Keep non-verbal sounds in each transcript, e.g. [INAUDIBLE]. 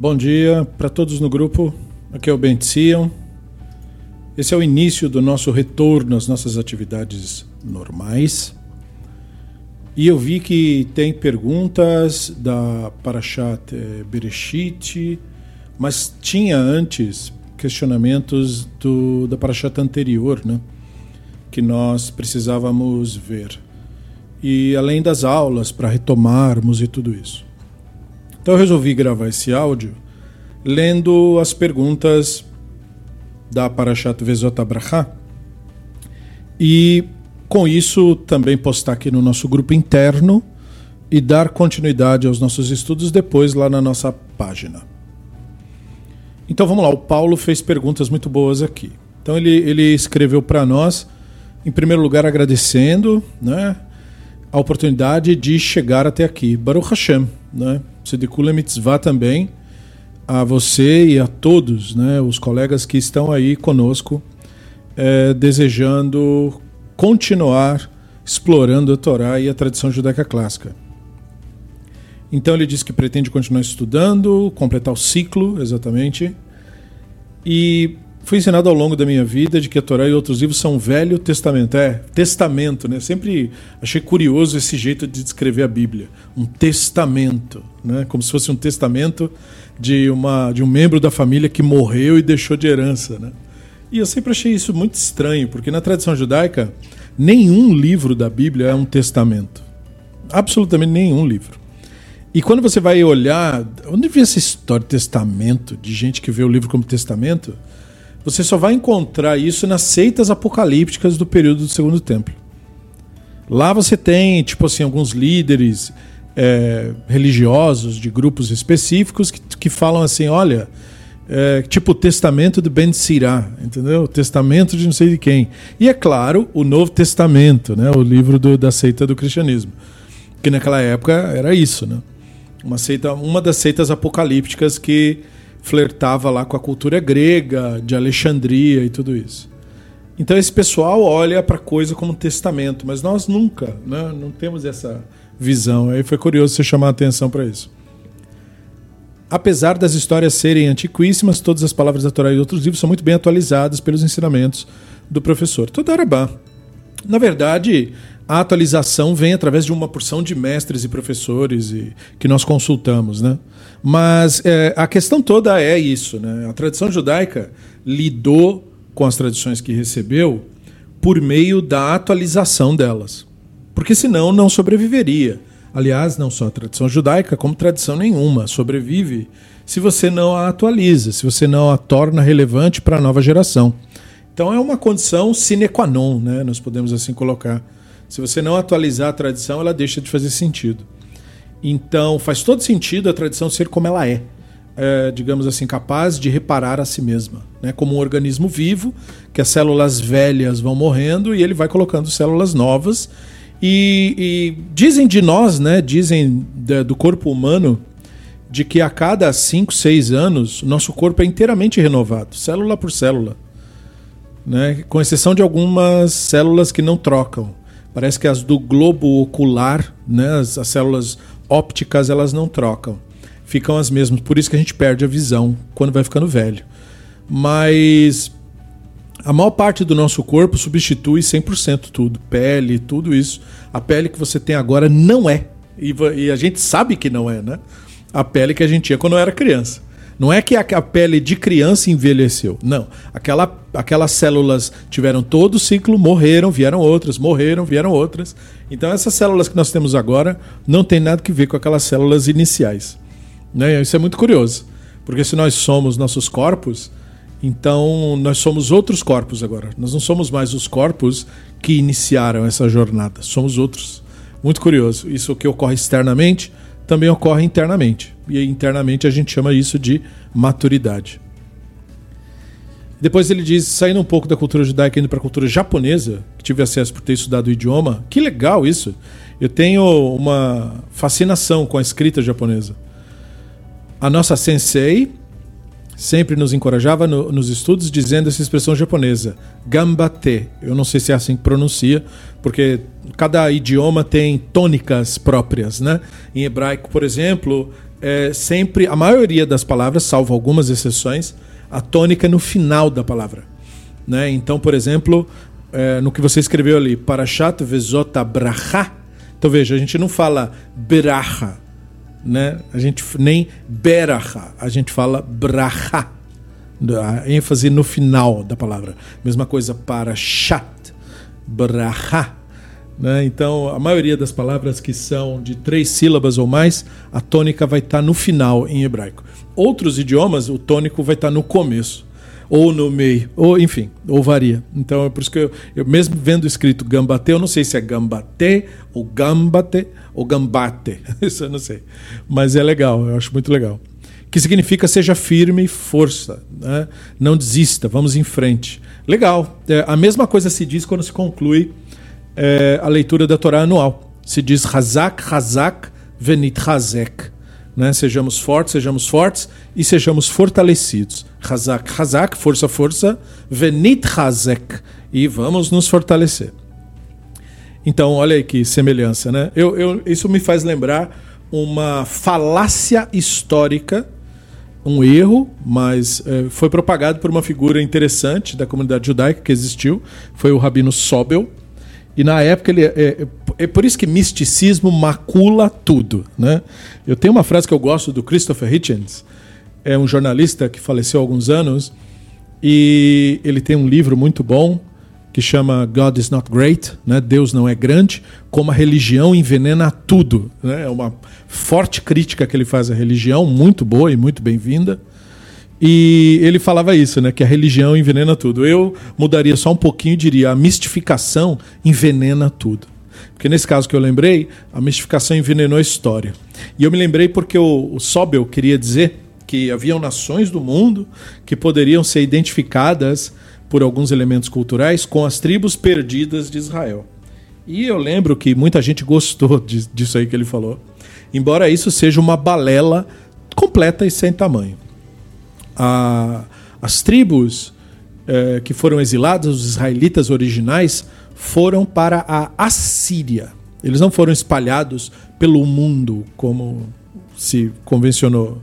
Bom dia para todos no grupo. Aqui é o Bentizion. Esse é o início do nosso retorno às nossas atividades normais. E eu vi que tem perguntas da Parashat eh, Bereshit, mas tinha antes questionamentos do, da Parashat anterior, né? que nós precisávamos ver. E além das aulas para retomarmos e tudo isso. Então eu resolvi gravar esse áudio lendo as perguntas da Parashat Vezot Abraha e com isso também postar aqui no nosso grupo interno e dar continuidade aos nossos estudos depois lá na nossa página. Então vamos lá, o Paulo fez perguntas muito boas aqui. Então ele, ele escreveu para nós, em primeiro lugar agradecendo né, a oportunidade de chegar até aqui. Baruch Hashem, né? Tzedikula Mitzvah também, a você e a todos né, os colegas que estão aí conosco, é, desejando continuar explorando a Torá e a tradição judaica clássica. Então ele diz que pretende continuar estudando, completar o ciclo, exatamente. E fui ensinado ao longo da minha vida de que a Torá e outros livros são Velho Testamento. É, testamento, né? Sempre achei curioso esse jeito de descrever a Bíblia. Um testamento, né? Como se fosse um testamento de, uma, de um membro da família que morreu e deixou de herança, né? E eu sempre achei isso muito estranho, porque na tradição judaica, nenhum livro da Bíblia é um testamento. Absolutamente nenhum livro. E quando você vai olhar, onde vem essa história de testamento, de gente que vê o livro como testamento, você só vai encontrar isso nas seitas apocalípticas do período do Segundo Templo. Lá você tem, tipo assim, alguns líderes é, religiosos de grupos específicos que, que falam assim: olha, é, tipo o testamento de Ben Sirá, entendeu? O testamento de não sei de quem. E é claro, o Novo Testamento, né? o livro do, da seita do cristianismo. Que naquela época era isso, né? Uma, seita, uma das seitas apocalípticas que flertava lá com a cultura grega, de Alexandria e tudo isso. Então esse pessoal olha para a coisa como um testamento, mas nós nunca, né, não temos essa visão. Aí foi curioso você chamar a atenção para isso. Apesar das histórias serem antiquíssimas, todas as palavras da Torá e outros livros são muito bem atualizadas pelos ensinamentos do professor. Todarabá. Na verdade, a atualização vem através de uma porção de mestres e professores e, que nós consultamos, né? Mas é, a questão toda é isso, né? A tradição judaica lidou com as tradições que recebeu por meio da atualização delas. Porque senão não sobreviveria. Aliás, não só a tradição judaica, como tradição nenhuma sobrevive se você não a atualiza, se você não a torna relevante para a nova geração. Então é uma condição sine qua non, né? nós podemos assim colocar. Se você não atualizar a tradição, ela deixa de fazer sentido. Então faz todo sentido a tradição ser como ela é, é digamos assim, capaz de reparar a si mesma, né? como um organismo vivo, que as células velhas vão morrendo e ele vai colocando células novas e, e dizem de nós, né? Dizem do corpo humano de que a cada 5, 6 anos nosso corpo é inteiramente renovado, célula por célula. Né? Com exceção de algumas células que não trocam. Parece que as do globo ocular, né? as, as células ópticas, elas não trocam. Ficam as mesmas. Por isso que a gente perde a visão quando vai ficando velho. Mas a maior parte do nosso corpo substitui 100% tudo, pele, tudo isso. A pele que você tem agora não é. E, a gente sabe que não é, né? A pele que a gente tinha quando era criança. Não é que a, pele de criança envelheceu. Não. Aquela, aquelas células tiveram todo o ciclo, morreram, vieram outras, morreram, vieram outras. Então essas células que nós temos agora não tem nada que ver com aquelas células iniciais. Né? Isso é muito curioso. Porque se nós somos nossos corpos, então, nós somos outros corpos agora. Nós não somos mais os corpos que iniciaram essa jornada. Somos outros. Muito curioso. Isso que ocorre externamente também ocorre internamente. E internamente a gente chama isso de maturidade. Depois ele diz, saindo um pouco da cultura judaica indo para a cultura japonesa, que tive acesso por ter estudado o idioma. Que legal isso. Eu tenho uma fascinação com a escrita japonesa. A nossa sensei, sempre nos encorajava no, nos estudos dizendo essa expressão japonesa, gambate. Eu não sei se é assim que pronuncia, porque cada idioma tem tônicas próprias, né? Em hebraico, por exemplo, é sempre, a maioria das palavras, salvo algumas exceções, a tônica é no final da palavra. Né? Então, por exemplo, é, no que você escreveu ali, Parashat Vezota Bracha. Então veja, a gente não fala Bracha, né? A gente nem Beracha, a gente fala Bracha. A ênfase no final da palavra. Mesma coisa para Shat, Bracha. Né? Então, a maioria das palavras que são de três sílabas ou mais, a tônica vai estar no final em hebraico. Outros idiomas, o tônico vai estar no começo ou no meio, ou enfim, ou varia. Então é por isso que eu, eu mesmo vendo escrito gambate, eu não sei se é gambate ou gambate ou gambate, [LAUGHS] isso eu não sei. Mas é legal, eu acho muito legal. Que significa seja firme e força, né? não desista, vamos em frente. Legal. É, a mesma coisa se diz quando se conclui é, a leitura da Torá anual. Se diz Hazak, Hazak, Venit Hazek. Né? Sejamos fortes, sejamos fortes e sejamos fortalecidos. Hazak, Hazak, força, força. Venit Hazek. E vamos nos fortalecer. Então, olha aí que semelhança, né? Eu, eu, isso me faz lembrar uma falácia histórica, um erro, mas é, foi propagado por uma figura interessante da comunidade judaica que existiu, foi o Rabino Sobel, e na época ele é, é, é, por isso que misticismo macula tudo, né? Eu tenho uma frase que eu gosto do Christopher Hitchens, é um jornalista que faleceu há alguns anos e ele tem um livro muito bom que chama God is not great, né? Deus não é grande, como a religião envenena tudo, né? É uma forte crítica que ele faz à religião, muito boa e muito bem-vinda. E ele falava isso, né? Que a religião envenena tudo. Eu mudaria só um pouquinho e diria: a mistificação envenena tudo. Porque nesse caso que eu lembrei, a mistificação envenenou a história. E eu me lembrei porque o, o Sobel queria dizer que haviam nações do mundo que poderiam ser identificadas por alguns elementos culturais com as tribos perdidas de Israel. E eu lembro que muita gente gostou [LAUGHS] disso aí que ele falou. Embora isso seja uma balela completa e sem tamanho a, as tribos é, que foram exiladas, os israelitas originais, foram para a Assíria. Eles não foram espalhados pelo mundo como se convencionou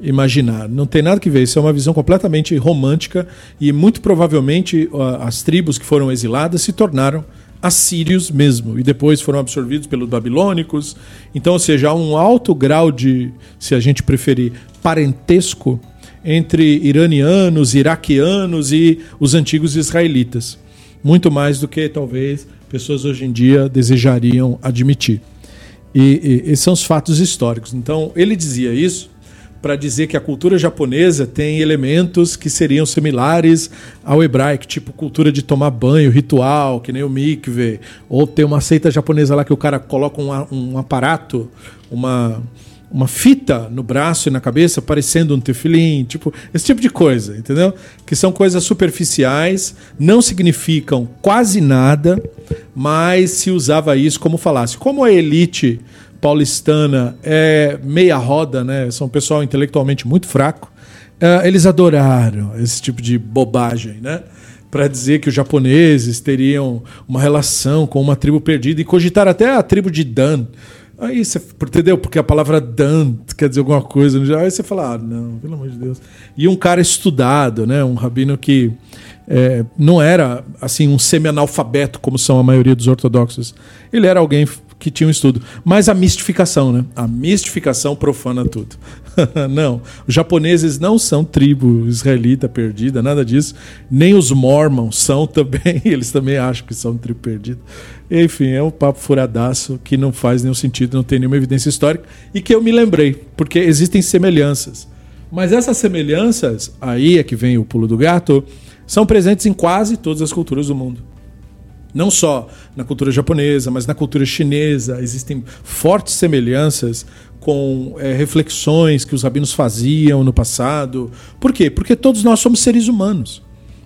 imaginar. Não tem nada que ver. Isso é uma visão completamente romântica e muito provavelmente as tribos que foram exiladas se tornaram assírios mesmo e depois foram absorvidos pelos babilônicos. Então, ou seja, há um alto grau de, se a gente preferir, parentesco entre iranianos, iraquianos e os antigos israelitas. Muito mais do que talvez pessoas hoje em dia desejariam admitir. E, e esses são os fatos históricos. Então, ele dizia isso para dizer que a cultura japonesa tem elementos que seriam similares ao hebraico, tipo cultura de tomar banho, ritual, que nem o mikve, ou tem uma seita japonesa lá que o cara coloca um, um aparato, uma uma fita no braço e na cabeça parecendo um tefilim, tipo, esse tipo de coisa, entendeu? Que são coisas superficiais, não significam quase nada, mas se usava isso como falasse. Como a elite paulistana é meia roda, né? São um pessoal intelectualmente muito fraco, uh, eles adoraram esse tipo de bobagem, né? Para dizer que os japoneses teriam uma relação com uma tribo perdida e cogitar até a tribo de Dan Aí você, entendeu? Porque a palavra dan quer dizer alguma coisa. Aí você fala, ah, não, pelo amor de Deus. E um cara estudado, né? Um rabino que é, não era assim um semi-analfabeto, como são a maioria dos ortodoxos. Ele era alguém que tinha um estudo. Mas a mistificação, né? A mistificação profana tudo. [LAUGHS] não, os japoneses não são tribo israelita perdida, nada disso. Nem os mormons são também, [LAUGHS] eles também acham que são tribo perdida. Enfim, é um papo furadaço que não faz nenhum sentido, não tem nenhuma evidência histórica e que eu me lembrei, porque existem semelhanças. Mas essas semelhanças, aí é que vem o pulo do gato, são presentes em quase todas as culturas do mundo. Não só na cultura japonesa, mas na cultura chinesa. Existem fortes semelhanças com é, reflexões que os rabinos faziam no passado. Por quê? Porque todos nós somos seres humanos.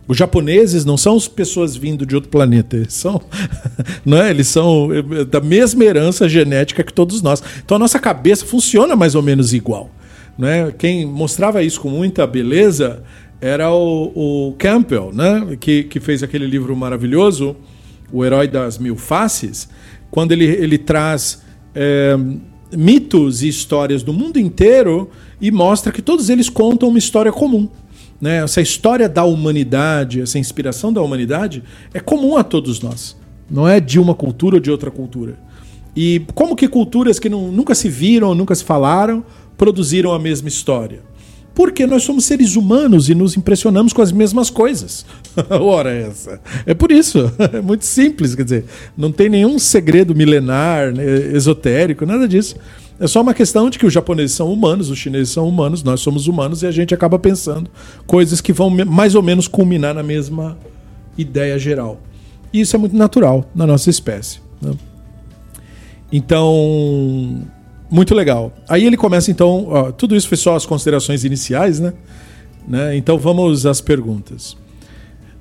Os japoneses não são as pessoas vindo de outro planeta, eles são, [LAUGHS] não é? Eles são é, da mesma herança genética que todos nós. Então a nossa cabeça funciona mais ou menos igual, não é? Quem mostrava isso com muita beleza era o, o Campbell, né? Que, que fez aquele livro maravilhoso, O Herói das Mil Faces, quando ele, ele traz é, mitos e histórias do mundo inteiro e mostra que todos eles contam uma história comum. Né? Essa história da humanidade, essa inspiração da humanidade é comum a todos nós. Não é de uma cultura ou de outra cultura. E como que culturas que não, nunca se viram, nunca se falaram, produziram a mesma história? Porque nós somos seres humanos e nos impressionamos com as mesmas coisas. [LAUGHS] Ora, essa. É por isso. [LAUGHS] É muito simples, quer dizer, não tem nenhum segredo milenar, né, esotérico, nada disso. É só uma questão de que os japoneses são humanos, os chineses são humanos, nós somos humanos e a gente acaba pensando coisas que vão mais ou menos culminar na mesma ideia geral. E isso é muito natural na nossa espécie. Né? Então, muito legal. Aí ele começa então, ó, tudo isso foi só as considerações iniciais, né? né? Então vamos às perguntas.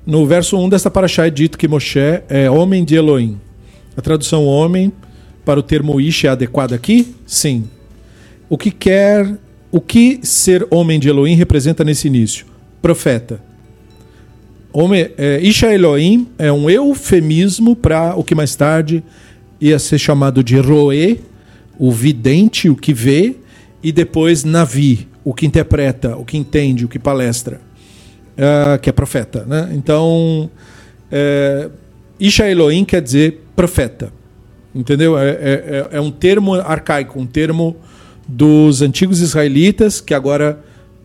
No verso 1 desta paraxá é dito que Moshe é homem de Elohim. A tradução homem para o termo ish é adequada aqui? Sim. O que quer, o que ser homem de Elohim representa nesse início? Profeta. Homem, é, Isha Elohim é um eufemismo para o que mais tarde ia ser chamado de Roé, o vidente, o que vê, e depois Navi, o que interpreta, o que entende, o que palestra, uh, que é profeta. Né? Então, uh, Isha Elohim quer dizer profeta. Entendeu? É, é, é, é, um termo arcaico, um termo dos antigos israelitas, que agora,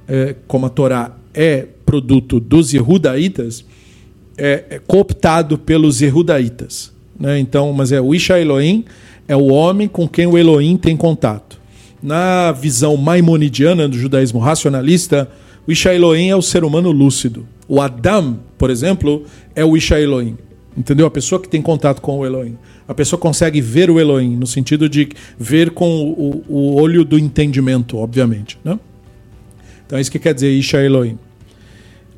é, como a Torá é produto dos Yehudaítas, é, é cooptado pelos Yehudaítas. Né? Então, mas é o Isha Elohim, é o homem com quem o Elohim tem contato. Na visão maimonidiana do judaísmo racionalista, o Isha Elohim é o ser humano lúcido. O Adam, por exemplo, é o Isha Elohim. Entendeu? A pessoa que tem contato com o Elohim. A pessoa consegue ver o Elohim, no sentido de ver com o, o olho do entendimento, obviamente. Né? Então é isso que quer dizer Isha Elohim.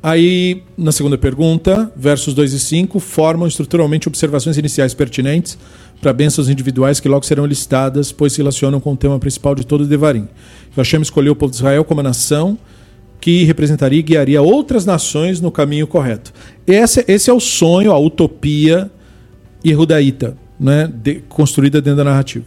Aí, na segunda pergunta, versos 2 e 5, formam estruturalmente observações iniciais pertinentes para bênçãos individuais que logo serão listadas, pois se relacionam com o tema principal de todo o Devarim. Hashem escolheu o povo de Israel como a nação que representaria e guiaria outras nações no caminho correto. Esse, esse é o sonho, a utopia Yehudaíta, né, de, construída dentro da narrativa.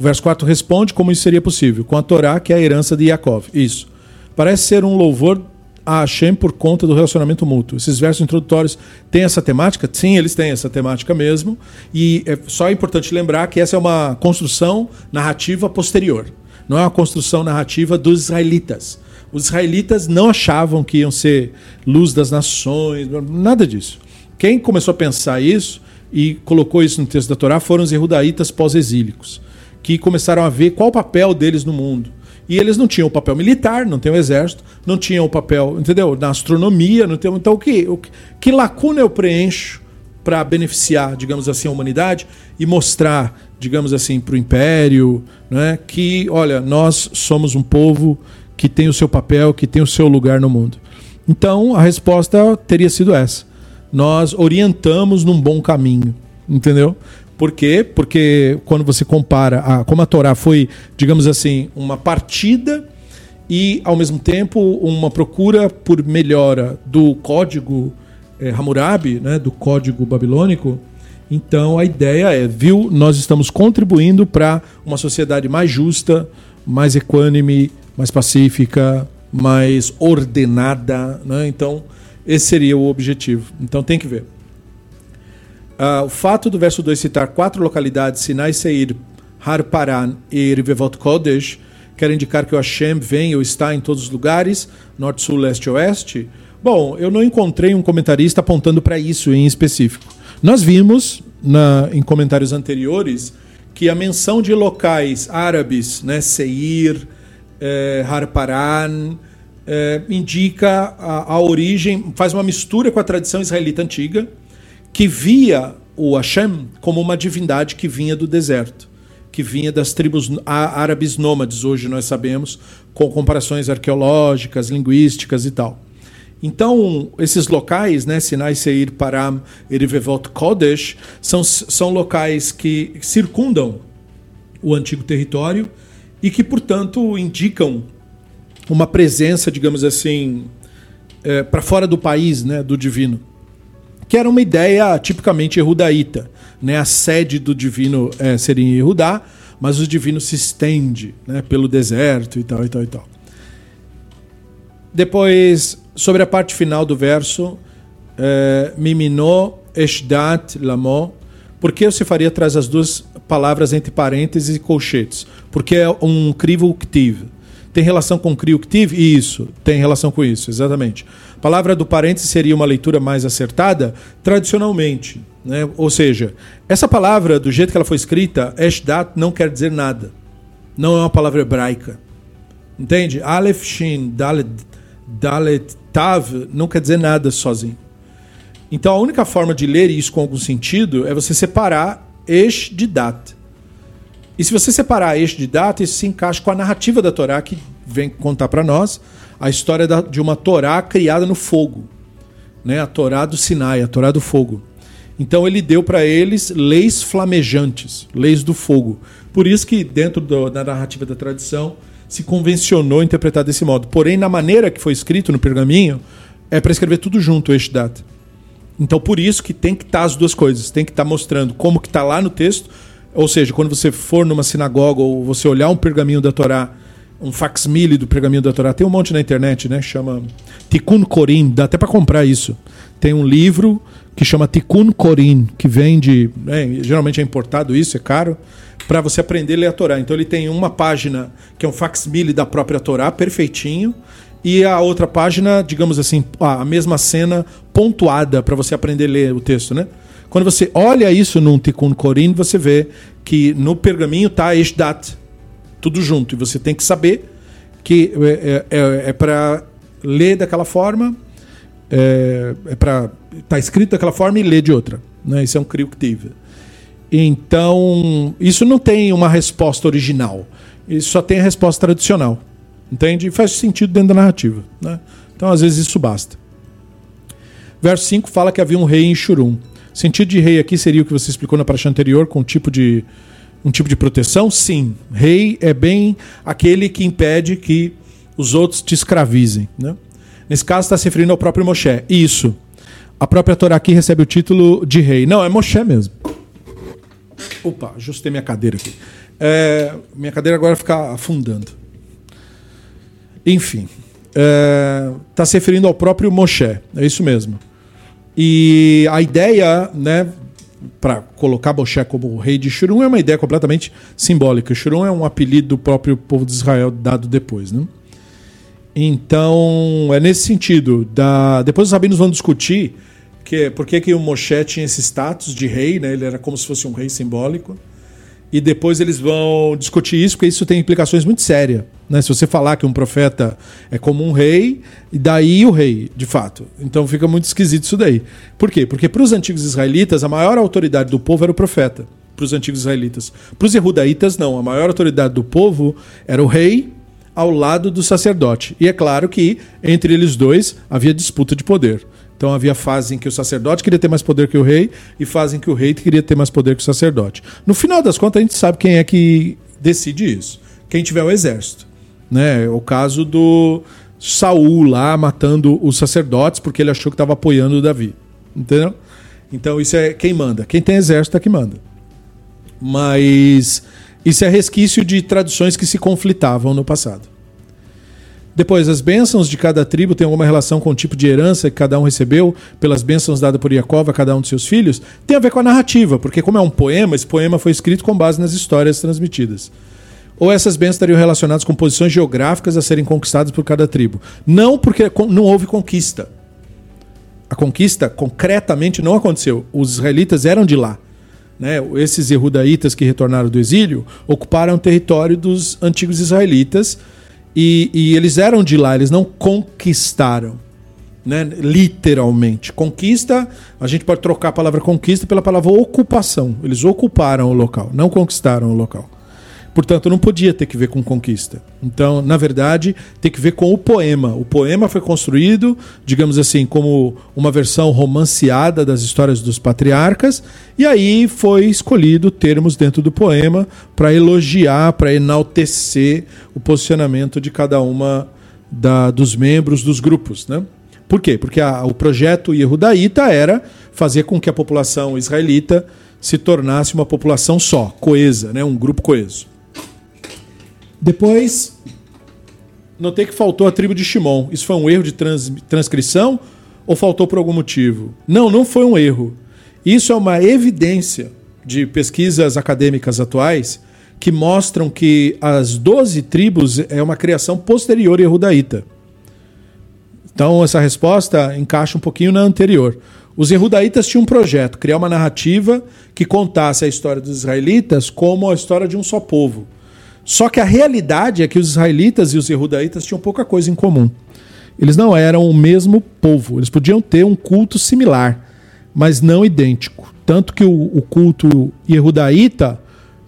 O verso 4 responde como isso seria possível, com a Torá, que é a herança de Yaakov. Isso. Parece ser um louvor a Hashem por conta do relacionamento mútuo. Esses versos introdutórios têm essa temática? Sim, eles têm essa temática mesmo. E é só importante lembrar que essa é uma construção narrativa posterior. Não é uma construção narrativa dos israelitas. Os israelitas não achavam que iam ser luz das nações, nada disso. Quem começou a pensar isso e colocou isso no texto da Torá foram os jehudaítas pós-exílicos, que começaram a ver qual o papel deles no mundo e eles não tinham o papel militar, não tem o exército, não tinham o papel, entendeu? Na astronomia, não tem. Então, o que, o que, que lacuna eu preencho para beneficiar, digamos assim, a humanidade e mostrar, digamos assim, para o império, né, que, olha, nós somos um povo que tem o seu papel, que tem o seu lugar no mundo. Então, a resposta teria sido essa. Nós orientamos num bom caminho, entendeu? Por quê? Porque quando você compara a, como a Torá foi, digamos assim, uma partida e, ao mesmo tempo, uma procura por melhora do código é, Hammurabi, né, do código babilônico, então a ideia é, viu, nós estamos contribuindo para uma sociedade mais justa, mais equânime, mais pacífica, mais ordenada. Né? Então, esse seria o objetivo. Então tem que ver. Uh, o fato do verso 2 citar quatro localidades, Sinai, Seir, Har Paran e Rivevot Kodesh, quer indicar que o Hashem vem ou está em todos os lugares, norte, sul, leste e oeste? Bom, eu não encontrei um comentarista apontando para isso em específico. Nós vimos na, em comentários anteriores que a menção de locais árabes, né, Seir, eh, Har Paran, eh, indica a, a origem, faz uma mistura com a tradição israelita antiga que via o Hashem como uma divindade que vinha do deserto, que vinha das tribos árabes nômades, hoje nós sabemos, com comparações arqueológicas, linguísticas e tal. Então, esses locais, né, Sinai, Seir, Param, Erivevot, Kodesh, são, são locais que circundam o antigo território e que, portanto, indicam uma presença, digamos assim, é, para fora do país, né, do divino que era uma ideia tipicamente erudita. Né? A sede do divino é, seria em Erudá, mas o divino se estende né, pelo deserto e tal, e tal, e tal. Depois, sobre a parte final do verso, é, Miminó, Eshdat, por que você faria atrás as duas palavras entre parênteses e colchetes? Porque é um crivo ctiv. Tem relação com crivo ctiv? Isso, tem relação com isso, exatamente. A palavra do parênteses seria uma leitura mais acertada tradicionalmente. Né? Ou seja, essa palavra, do jeito que ela foi escrita, Eshdat, não quer dizer nada. Não é uma palavra hebraica. Entende? Aleph, Shin, Dalet, Dalet, Tav, não quer dizer nada sozinho. Então a única forma de ler isso com algum sentido é você separar Esh de Dat. E se você separar Esh de Dat, isso se encaixa com a narrativa da Torá que vem contar para nós a história de uma Torá criada no fogo. Né? A Torá do Sinai, a Torá do fogo. Então ele deu para eles leis flamejantes, leis do fogo. Por isso que dentro do, da narrativa da tradição se convencionou interpretar desse modo. Porém, na maneira que foi escrito no pergaminho, é para escrever tudo junto, este data. Então, por isso que tem que estar tá as duas coisas. Tem que estar tá mostrando como que está lá no texto. Ou seja, quando você for numa sinagoga ou você olhar um pergaminho da Torá, um facsímile do pergaminho da Torá, tem um monte na internet, né? Chama Tikkun Korim, dá até para comprar isso. Tem um livro que chama Tikkun Korim, que vende, né, geralmente é importado isso, é caro, para você aprender a ler a Torá. Então ele tem uma página que é um facsímile da própria Torá, perfeitinho, e a outra página, digamos assim, a mesma cena pontuada para você aprender a ler o texto, né? Quando você olha isso num Tikkun Korim, você vê que no pergaminho tá Eshdat, tudo junto, e você tem que saber que é, é, é, é para ler daquela forma, é, é para tá escrito daquela forma e ler de outra, né? Isso é um crioctive. Então, isso não tem uma resposta original. Isso só tem a resposta tradicional. Entende? E faz sentido dentro da narrativa. Né? Então, às vezes, isso basta. Verso 5 fala que havia um rei em Shurum. Sentido de rei aqui seria o que você explicou na praxe anterior, com um tipo de, um tipo de proteção? Sim. Rei é bem aquele que impede que os outros te escravizem. Né? Nesse caso, está se referindo ao próprio Moshe. Isso. A própria Torá aqui recebe o título de rei. Não, é Moshe mesmo. Opa, ajustei minha cadeira aqui. É, minha cadeira agora fica afundando. Enfim, está é, tá se referindo ao próprio Moshe, é isso mesmo. E a ideia, né, para colocar Moshe como rei de Shurum é uma ideia completamente simbólica. Shurum é um apelido do próprio povo de Israel dado depois, né? Então, é nesse sentido. Da... Depois os rabinos vão discutir que, por que, que o Moshe tinha esse status de rei, né? ele era como se fosse um rei simbólico. E depois eles vão discutir isso, porque isso tem implicações muito sérias. Né? Se você falar que um profeta é como um rei, e daí o rei, de fato. Então fica muito esquisito isso daí. Por quê? Porque para os antigos israelitas, a maior autoridade do povo era o profeta. Para os antigos israelitas. Para os erudaítas, não. A maior autoridade do povo era o rei ao lado do sacerdote. E é claro que entre eles dois havia disputa de poder. Então havia fase em que o sacerdote queria ter mais poder que o rei e fase em que o rei queria ter mais poder que o sacerdote. No final das contas, a gente sabe quem é que decide isso. Quem tiver o exército. Né? O caso do Saul lá matando os sacerdotes porque ele achou que estava apoiando o Davi. Entendeu? Então isso é quem manda. Quem tem exército é que manda. Mas isso é resquício de tradições que se conflitavam no passado. Depois, as bênçãos de cada tribo têm alguma relação com o tipo de herança que cada um recebeu pelas bênçãos dadas por Jacob a cada um de seus filhos? Tem a ver com a narrativa, porque como é um poema, esse poema foi escrito com base nas histórias transmitidas. Ou essas bênçãos estariam relacionadas com posições geográficas a serem conquistadas por cada tribo? Não, porque não houve conquista. A conquista concretamente não aconteceu. Os israelitas eram de lá. Né? Esses erudaítas que retornaram do exílio ocuparam o território dos antigos israelitas e, e eles eram de lá, eles não conquistaram. Né? Literalmente. Conquista, a gente pode trocar a palavra conquista pela palavra ocupação. Eles ocuparam o local, não conquistaram o local. Portanto, não podia ter que ver com conquista. Então, na verdade, tem que ver com o poema. O poema foi construído, digamos assim, como uma versão romanceada das histórias dos patriarcas, e aí foi escolhido termos dentro do poema para elogiar, para enaltecer o posicionamento de cada uma da, dos membros dos grupos. Né? Por quê? Porque a, o projeto Yehudaíta era fazer com que a população israelita se tornasse uma população só, coesa, né? um grupo coeso. Depois, notei que faltou a tribo de Shimon. Isso foi um erro de trans, transcrição ou faltou por algum motivo? Não, não foi um erro. Isso é uma evidência de pesquisas acadêmicas atuais que mostram que as 12 tribos é uma criação posterior Yehudaíta. Então, essa resposta encaixa um pouquinho na anterior. Os Yehudaítas tinham um projeto, criar uma narrativa que contasse a história dos israelitas como a história de um só povo. Só que a realidade é que os israelitas e os Yehudaítas tinham pouca coisa em comum. Eles não eram o mesmo povo, eles podiam ter um culto similar, mas não idêntico. Tanto que o, o culto Yehudaíta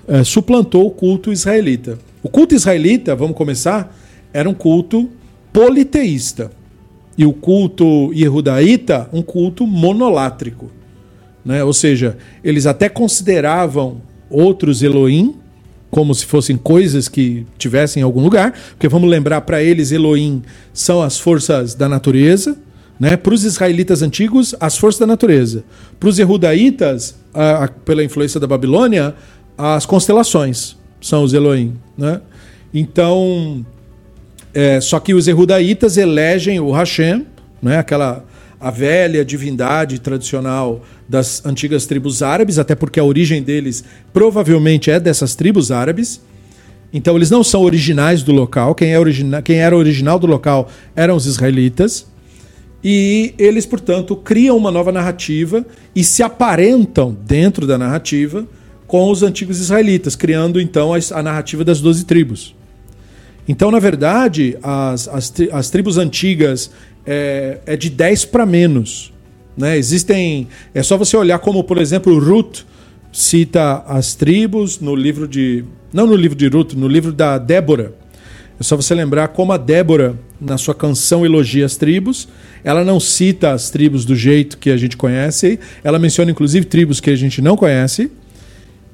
é, suplantou o culto israelita. O culto israelita, vamos começar, era um culto politeísta. E o culto Yehudaíta, um culto monolátrico. Né? Ou seja, eles até consideravam outros Elohim como se fossem coisas que tivessem em algum lugar, porque vamos lembrar para eles Elohim são as forças da natureza, né? Para os israelitas antigos, as forças da natureza. Para os Yehudaítas, pela influência da Babilônia, as constelações são os Elohim. Né? Então, é, só que os Erudaítas elegem o Hashem, né? aquela a velha divindade tradicional das antigas tribos árabes, até porque a origem deles provavelmente é dessas tribos árabes. Então eles não são originais do local. Quem, é origina quem era original do local eram os israelitas. E eles, portanto, criam uma nova narrativa e se aparentam dentro da narrativa com os antigos israelitas, criando então a, narrativa das doze tribos. Então, na verdade, as, as, as tribos antigas é, é de 10 para menos. Né? Existem. É só você olhar como, por exemplo, Ruth cita as tribos no livro de. Não no livro de Ruth, no livro da Débora. É só você lembrar como a Débora, na sua canção, elogia as tribos. Ela não cita as tribos do jeito que a gente conhece. Ela menciona, inclusive, tribos que a gente não conhece.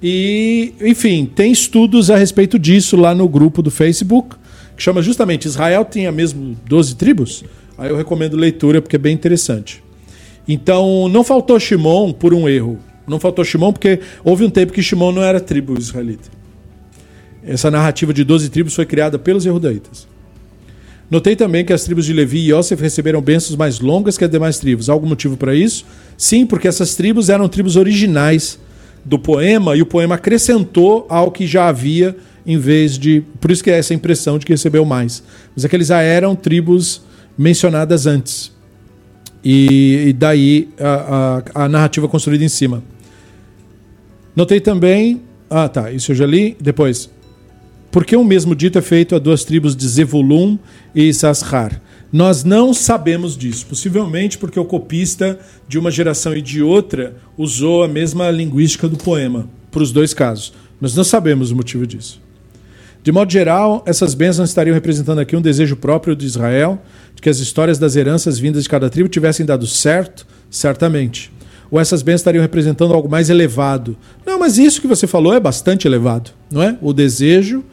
E, enfim, tem estudos a respeito disso lá no grupo do Facebook, que chama justamente Israel tinha mesmo 12 tribos. Aí eu recomendo leitura porque é bem interessante. Então, não faltou Shimon por um erro. Não faltou Shimon porque houve um tempo que Shimon não era tribo israelita. Essa narrativa de 12 tribos foi criada pelos Yehudaítas. Notei também que as tribos de Levi e Yosef receberam bênçãos mais longas que as demais tribos. Há algum motivo para isso? Sim, porque essas tribos eram tribos originais do poema e o poema acrescentou ao que já havia em vez de. Por isso que é essa impressão de que recebeu mais. Mas aqueles é já eram tribos mencionadas antes. E, e daí a, a, a, narrativa construída em cima. Notei também. Ah, tá. Isso eu já li. Depois. Por que o mesmo dito é feito a duas tribos de Zevulun e Issachar? Nós não sabemos disso, possivelmente porque o copista de uma geração e de outra usou a mesma linguística do poema, para os dois casos. Nós não sabemos o motivo disso. De modo geral, essas bênçãos estariam representando aqui um desejo próprio de Israel, de que as histórias das heranças vindas de cada tribo tivessem dado certo, certamente. Ou essas bênçãos estariam representando algo mais elevado. Não, mas isso que você falou é bastante elevado, não é? O desejo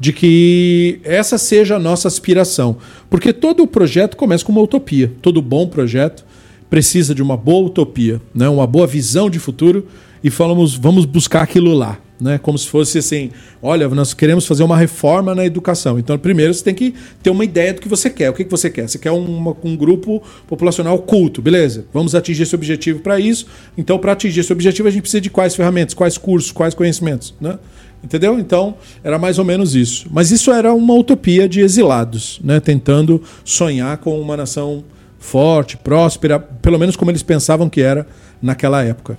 de que essa seja a nossa aspiração. Porque todo projeto começa com uma utopia. Todo bom projeto precisa de uma boa utopia, né? uma boa visão de futuro e falamos, vamos buscar aquilo lá. Né? Como se fosse assim: olha, nós queremos fazer uma reforma na educação. Então, primeiro você tem que ter uma ideia do que você quer. O que, que você quer? Você quer um grupo populacional culto, beleza? Vamos atingir esse objetivo para isso. Então, para atingir esse objetivo, a gente precisa de quais ferramentas, quais cursos, quais conhecimentos. Né? Entendeu? Então, era mais ou menos isso. Mas isso era uma utopia de exilados, né? tentando sonhar com uma nação forte, próspera, pelo menos como eles pensavam que era naquela época.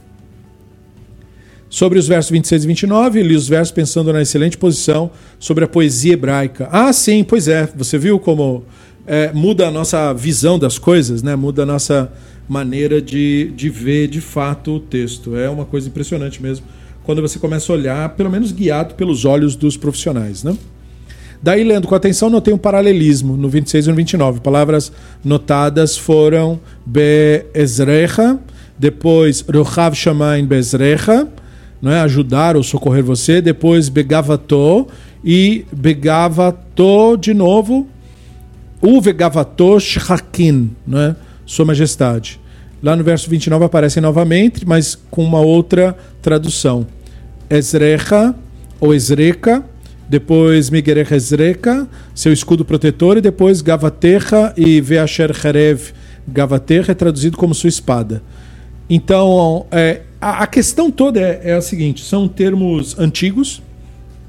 Sobre os versos 26 e 29, li os versos pensando na excelente posição sobre a poesia hebraica. Ah, sim, pois é. Você viu como é, muda a nossa visão das coisas, né? muda a nossa maneira de, de ver de fato o texto. É uma coisa impressionante mesmo quando você começa a olhar, pelo menos guiado pelos olhos dos profissionais. Né? Daí, lendo com atenção, notei um paralelismo no 26 e no 29. Palavras notadas foram Be'ezrecha, depois Rochav Shamain Be'ezrecha, não é? ajudar ou socorrer você, depois Begavato e Begavato de novo, o Begavato Shhakin, não é? Sua Majestade. Lá no verso 29 aparecem novamente, mas com uma outra tradução. Ezrecha, ou Ezreca, depois Migerech Ezreca, seu escudo protetor, e depois Gavaterra e Veasher Herev Gavaterra é traduzido como sua espada. Então, é, a, a, questão toda é, é, a seguinte: são termos antigos,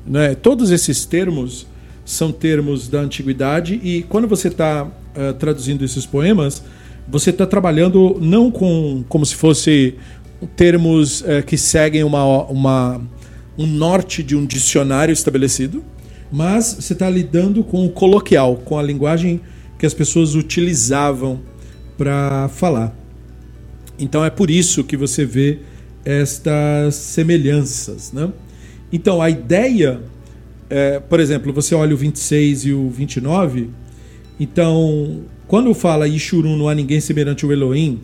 né? todos esses termos são termos da antiguidade, e quando você está uh, eh, traduzindo esses poemas, você está trabalhando não com como se fosse termos uh, que seguem uma, uma, um norte de um dicionário estabelecido, mas você está lidando com o coloquial, com a linguagem que as pessoas utilizavam para falar. Então é por isso que você vê estas semelhanças. Né? Então a ideia, é, por exemplo, você olha o 26 e o 29, então quando fala Ishurun não há ninguém semelhante ao Elohim,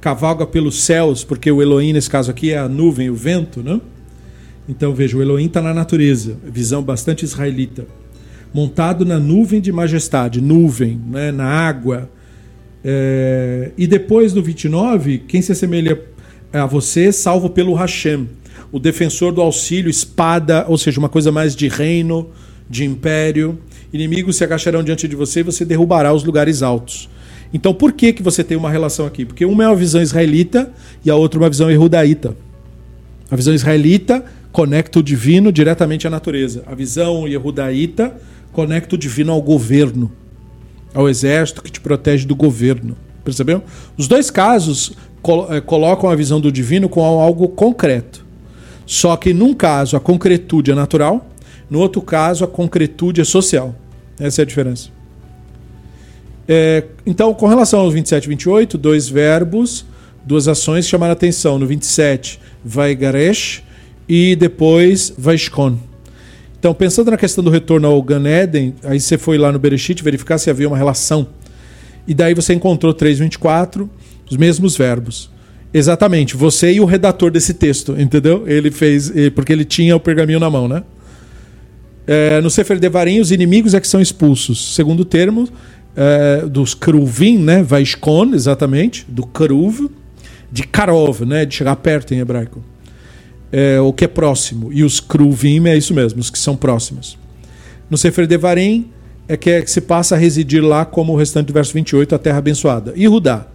cavalga pelos céus, porque o Elohim nesse caso aqui é a nuvem, o vento, né? Então veja, o Elohim está na natureza, visão bastante israelita. Montado na nuvem de majestade, nuvem, né, na água, é, e depois do 29, quem se assemelha a você, salvo pelo Hashem, o defensor do auxílio, espada, ou seja, uma coisa mais de reino, de império. Inimigos se agacharão diante de você e você derrubará os lugares altos. Então, por que, que você tem uma relação aqui? Porque uma é uma visão israelita e a outra uma visão erudaíta. A visão israelita conecta o divino diretamente à natureza. A visão erudaíta conecta o divino ao governo ao exército que te protege do governo. Percebeu? Os dois casos colocam a visão do divino como algo concreto. Só que num caso a concretude é natural, no outro caso a concretude é social. Essa é a diferença. É, então, com relação aos 27 e 28, dois verbos, duas ações chamaram atenção. No 27, vai garesh e depois vai shkon. Então, pensando na questão do retorno ao Gan Eden, aí você foi lá no Bereshit verificar se havia uma relação. E daí você encontrou 3.24, os mesmos verbos. Exatamente, você e o redator desse texto, entendeu? Ele fez, porque ele tinha o pergaminho na mão, né? É, no Sefer Devarim, os inimigos é que são expulsos. Segundo termo, é, dos Kruvim, né? Vaishkon, exatamente, do Kruv, de Karov, né? De chegar perto em hebraico é, o que é próximo. E os Kruvim é isso mesmo, os que são próximos. No Sefer Devarim é que, é que se passa a residir lá como o restante do verso 28, a terra abençoada. E Rudá.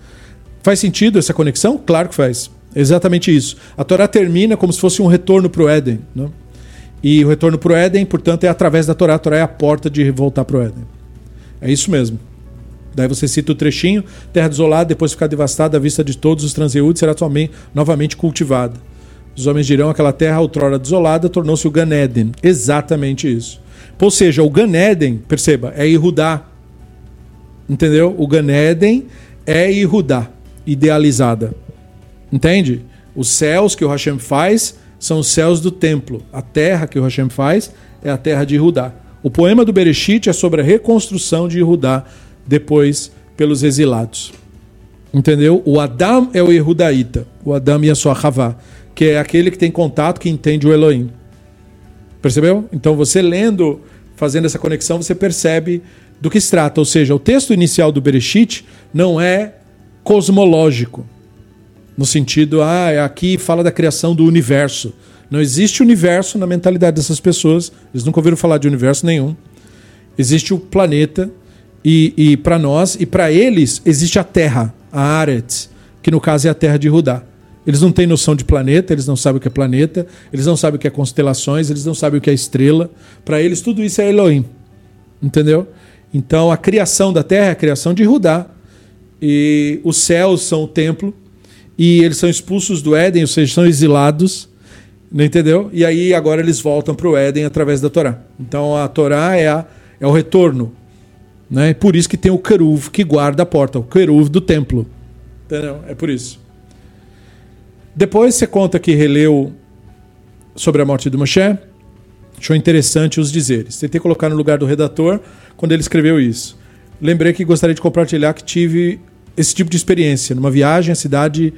Faz sentido essa conexão? Claro que faz. Exatamente isso. A Torá termina como se fosse um retorno para o Éden. Né? E o retorno para o Éden, portanto, é através da Torá. A Torá é a porta de voltar para o Éden. É isso mesmo. Daí você cita o trechinho: terra desolada, depois de ficar devastada à vista de todos os transeúntes, será novamente cultivada. Os homens dirão aquela terra outrora desolada tornou-se o Ganeden. Exatamente isso. Ou seja, o Ganeden, perceba, é Irudá. Entendeu? O Ganeden é Irudá, idealizada. Entende? Os céus que o Hashem faz são os céus do templo. A terra que o Hashem faz é a terra de Irudá. O poema do Bereshit é sobre a reconstrução de Irudá depois pelos exilados. Entendeu? O Adam é o Irudaíta, o Adam e a sua Havá que é aquele que tem contato, que entende o Elohim. Percebeu? Então você lendo, fazendo essa conexão, você percebe do que se trata. Ou seja, o texto inicial do Bereshit não é cosmológico. No sentido, ah, é aqui fala da criação do universo. Não existe universo na mentalidade dessas pessoas. Eles nunca ouviram falar de universo nenhum. Existe o planeta e, e para nós e para eles existe a Terra, a Aretz, que no caso é a Terra de Rudá. Eles não têm noção de planeta, eles não sabem o que é planeta, eles não sabem o que é constelações, eles não sabem o que é estrela. Para eles, tudo isso é Elohim. Entendeu? Então, a criação da Terra é a criação de Rudá. E os céus são o templo. E eles são expulsos do Éden, ou seja, são exilados. Não entendeu? E aí, agora eles voltam para o Éden através da Torá. Então, a Torá é, a, é o retorno. Né? Por isso que tem o Keruv que guarda a porta, o Keruv do templo. Entendeu? É por isso. Depois você conta que releu sobre a morte do Moshe. Achou interessante os dizeres. Tentei colocar no lugar do redator quando ele escreveu isso. Lembrei que gostaria de compartilhar que tive esse tipo de experiência. Numa viagem à cidade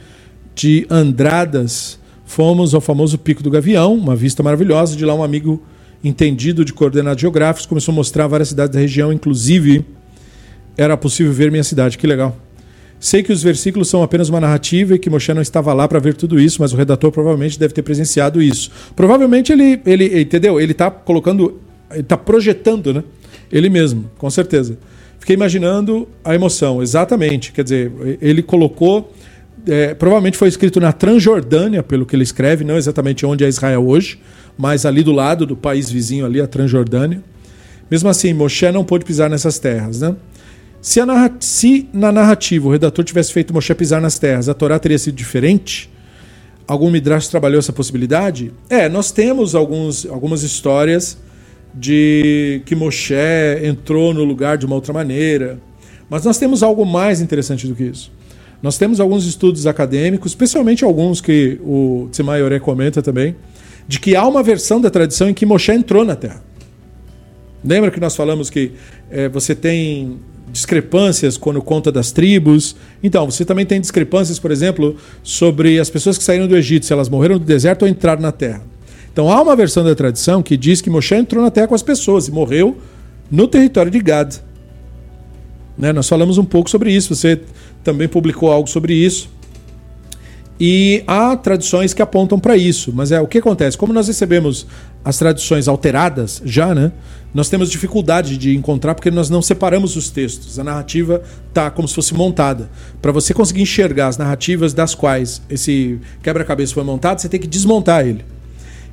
de Andradas, fomos ao famoso Pico do Gavião, uma vista maravilhosa. De lá, um amigo entendido de coordenados geográficos começou a mostrar várias cidades da região, inclusive era possível ver minha cidade. Que legal. Sei que os versículos são apenas uma narrativa e que Moshe não estava lá para ver tudo isso, mas o redator provavelmente deve ter presenciado isso. Provavelmente ele, ele entendeu? Ele está colocando, ele está projetando, né? Ele mesmo, com certeza. Fiquei imaginando a emoção, exatamente. Quer dizer, ele colocou. É, provavelmente foi escrito na Transjordânia, pelo que ele escreve, não exatamente onde é Israel hoje, mas ali do lado do país vizinho ali, a Transjordânia. Mesmo assim, Moshe não pôde pisar nessas terras, né? Se, se, na narrativa o redator tivesse feito Moshe pisar nas terras, a Torá teria sido diferente? Algum Midrash trabalhou essa possibilidade? É, nós temos alguns, algumas histórias de que Moshe entrou no lugar de uma outra maneira. Mas nós temos algo mais interessante do que isso. Nós temos alguns estudos acadêmicos, especialmente alguns que o Tzimaioré comenta também, de que há uma versão da tradição em que Moshe entrou na Terra. Lembra que nós falamos que é, você tem discrepâncias quando conta das tribos. Então, você também tem discrepâncias, por exemplo, sobre as pessoas que saíram do Egito, se elas morreram no deserto ou entraram na terra. Então, há uma versão da tradição que diz que Moshe entrou na terra com as pessoas e morreu no território de Gad. Né? Nós falamos um pouco sobre isso, você também publicou algo sobre isso. E há tradições que apontam para isso, mas é o que acontece? Como nós recebemos as tradições alteradas já, né? Nós temos dificuldade de encontrar porque nós não separamos os textos. A narrativa está como se fosse montada. Para você conseguir enxergar as narrativas das quais esse quebra-cabeça foi montado, você tem que desmontar ele.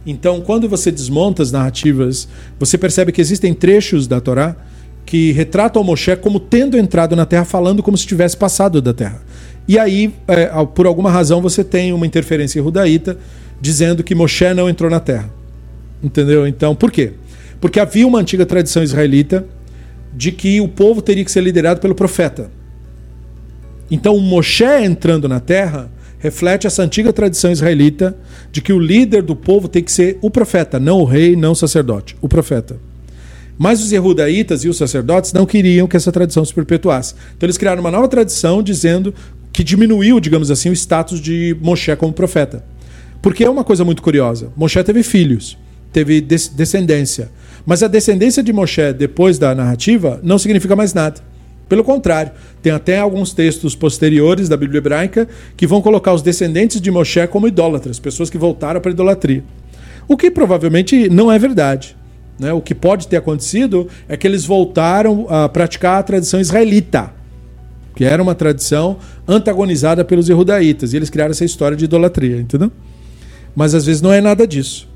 Então, quando você desmonta as narrativas, você percebe que existem trechos da Torá que retratam o Moshe como tendo entrado na terra, falando como se tivesse passado da terra. E aí, é, por alguma razão, você tem uma interferência judaíta dizendo que Moshe não entrou na terra. Entendeu? Então, por quê? Porque havia uma antiga tradição israelita de que o povo teria que ser liderado pelo profeta. Então, Moshe entrando na terra reflete essa antiga tradição israelita de que o líder do povo tem que ser o profeta, não o rei, não o sacerdote, o profeta. Mas os Yehudaítas e os sacerdotes não queriam que essa tradição se perpetuasse. Então eles criaram uma nova tradição dizendo que diminuiu, digamos assim, o status de Moshe como profeta. Porque é uma coisa muito curiosa. Moshe teve filhos, teve descendência. Mas a descendência de Moshe depois da narrativa não significa mais nada. Pelo contrário, tem até alguns textos posteriores da Bíblia hebraica que vão colocar os descendentes de Moshe como idólatras, pessoas que voltaram para a idolatria. O que provavelmente não é verdade. Né? O que pode ter acontecido é que eles voltaram a praticar a tradição israelita que era uma tradição antagonizada pelos Yehudaítas, e eles criaram essa história de idolatria, entendeu? Mas às vezes não é nada disso.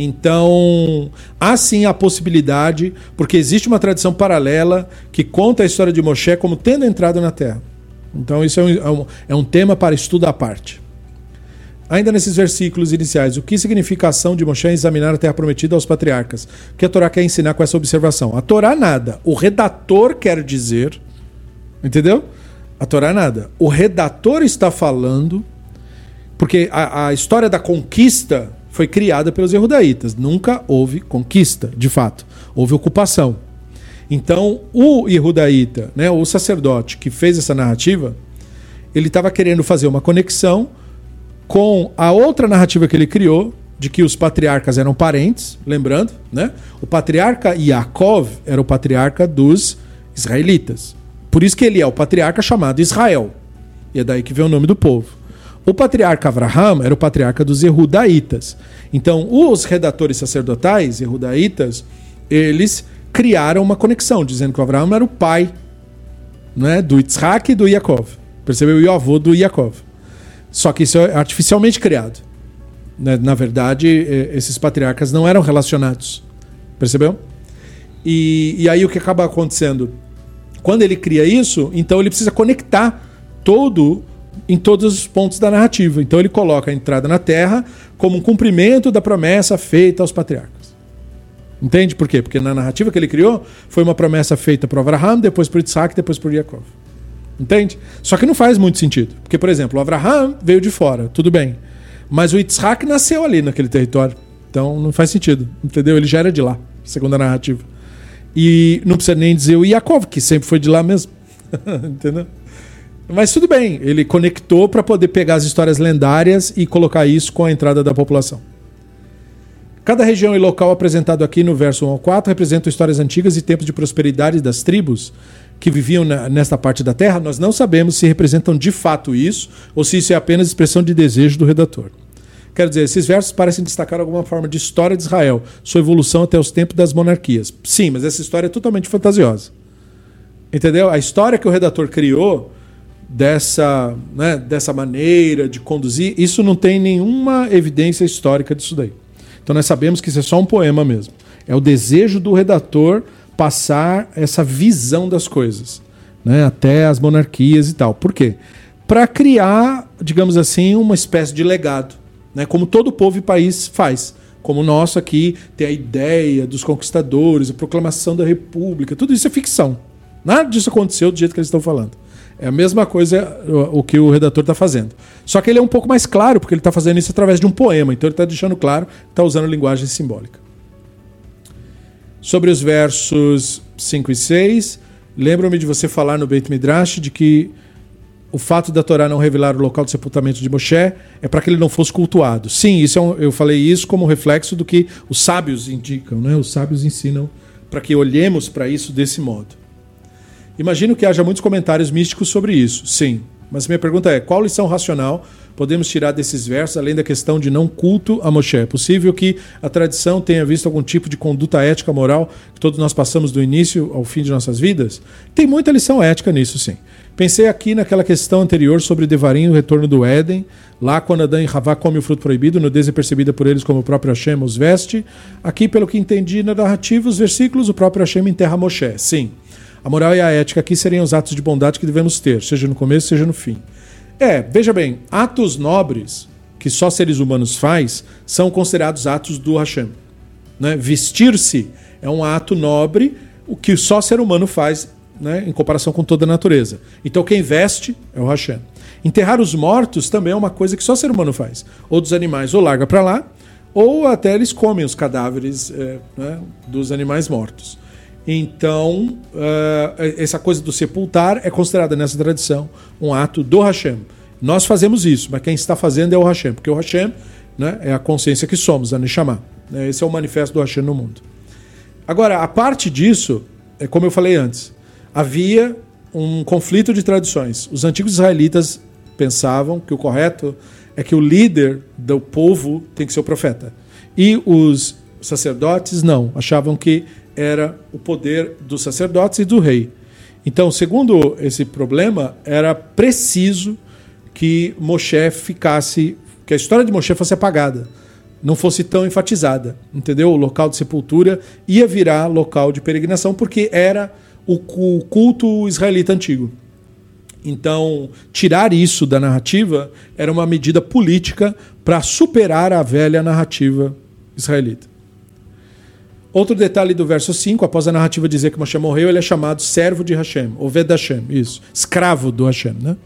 Então, há sim a possibilidade, porque existe uma tradição paralela que conta a história de Moshe como tendo entrado na terra. Então, isso é um, é um, é um tema para estudo à parte. Ainda nesses versículos iniciais, o que significa a ação de Moshe examinar a terra prometida aos patriarcas? O que a Torá quer ensinar com essa observação? A Torá nada. O redator quer dizer Entendeu? A Torá nada. O redator está falando, porque a, a história da conquista foi criada pelos Yehudaítas. Nunca houve conquista, de fato. Houve ocupação. Então, o Yehudaíta, né, o sacerdote que fez essa narrativa, ele estava querendo fazer uma conexão com a outra narrativa que ele criou, de que os patriarcas eram parentes, lembrando, né? O patriarca Yaakov era o patriarca dos israelitas. Por isso que ele é o patriarca chamado Israel. E é daí que vem o nome do povo. O patriarca Abraham era o patriarca dos Erudaítas. Então, os redatores sacerdotais, Erudaítas, eles criaram uma conexão, dizendo que o Abraão era o pai né, do Yitzhak e do Yaakov. Percebeu? E o avô do Yaakov. Só que isso é artificialmente criado. Né, na verdade, esses patriarcas não eram relacionados. Percebeu? E, e aí o que acaba acontecendo? Quando ele cria isso, então ele precisa conectar todo em todos os pontos da narrativa. Então ele coloca a entrada na Terra como um cumprimento da promessa feita aos patriarcas. Entende por quê? Porque na narrativa que ele criou foi uma promessa feita para Abraham, depois para Isaac, depois para Jacob. Entende? Só que não faz muito sentido. Porque, por exemplo, o Abraham veio de fora, tudo bem. Mas o Isaac nasceu ali naquele território. Então não faz sentido. Entendeu? Ele já era de lá, segundo a narrativa. E não precisa nem dizer o Yakov, que sempre foi de lá mesmo. [LAUGHS] Entendeu? Mas tudo bem, ele conectou para poder pegar as histórias lendárias e colocar isso com a entrada da população. Cada região e local apresentado aqui no verso 1 ao 4 representam histórias antigas e tempos de prosperidade das tribos que viviam na, nesta parte da Terra, nós não sabemos se representam de fato isso ou se isso é apenas expressão de desejo do redator. Quero dizer, esses versos parecem destacar alguma forma de história de Israel, sua evolução até os tempos das monarquias. Sim, mas essa história é totalmente fantasiosa. Entendeu? A história que o redator criou dessa, né, dessa maneira de conduzir, isso não tem nenhuma evidência histórica disso daí. Então nós sabemos que isso é só um poema mesmo. É o desejo do redator passar essa visão das coisas, né, até as monarquias e tal. Por quê? Para criar, digamos assim, uma espécie de legado, né, como todo povo e país faz. Como o nosso aqui tem a ideia dos conquistadores, a proclamação da república, tudo isso é ficção. Nada disso aconteceu do jeito que eles estão falando. É a mesma coisa o, que o redator está fazendo. Só que ele é um pouco mais claro, porque ele está fazendo isso através de um poema. Então ele está deixando claro está usando linguagem simbólica. Sobre os versos 5 e 6, lembro-me de você falar no Beit Midrash de que o fato da Torá não revelar o local de sepultamento de Moshe é para que ele não fosse cultuado. Sim, isso é um, eu falei isso como reflexo do que os sábios indicam, né? os sábios ensinam para que olhemos para isso desse modo. Imagino que haja muitos comentários místicos sobre isso, sim. Mas minha pergunta é: qual lição racional podemos tirar desses versos, além da questão de não culto a Moshe? É possível que a tradição tenha visto algum tipo de conduta ética moral que todos nós passamos do início ao fim de nossas vidas? Tem muita lição ética nisso, sim. Pensei aqui naquela questão anterior sobre Devarim e o retorno do Éden, lá quando Adão e Havá comem o fruto proibido, nudez é percebida por eles como o próprio Hashem os veste. Aqui, pelo que entendi na narrativa, os versículos, o próprio Hashem enterra Moshe. Sim. A moral e a ética aqui seriam os atos de bondade que devemos ter, seja no começo, seja no fim. É, veja bem, atos nobres que só seres humanos faz são considerados atos do Hashem. Né? Vestir-se é um ato nobre, o que só ser humano faz né, em comparação com toda a natureza. Então quem veste é o Hashem. Enterrar os mortos também é uma coisa que só ser humano faz. Ou dos animais ou larga para lá, ou até eles comem os cadáveres é, né, dos animais mortos. Então, uh, essa coisa do sepultar é considerada nessa tradição um ato do Hashem. Nós fazemos isso, mas quem está fazendo é o Hashem, porque o Hashem né, é a consciência que somos, a Neshama. Né, esse é o manifesto do Hashem no mundo. Agora, a parte disso, é como eu falei antes, havia um conflito de tradições. Os antigos israelitas pensavam que o correto é que o líder do povo tem que ser o profeta. E os sacerdotes não, achavam que era o poder dos sacerdotes e do rei. Então, segundo esse problema, era preciso que Moshe ficasse, que a história de Moshe fosse apagada, não fosse tão enfatizada, entendeu? O local de sepultura ia virar local de peregrinação porque era o culto israelita antigo. Então, tirar isso da narrativa era uma medida política para superar a velha narrativa israelita. Outro detalhe do verso 5, após a narrativa dizer que Moshe morreu, ele é chamado servo de Hashem, Oved Hashem, isso, escravo do Hashem, né?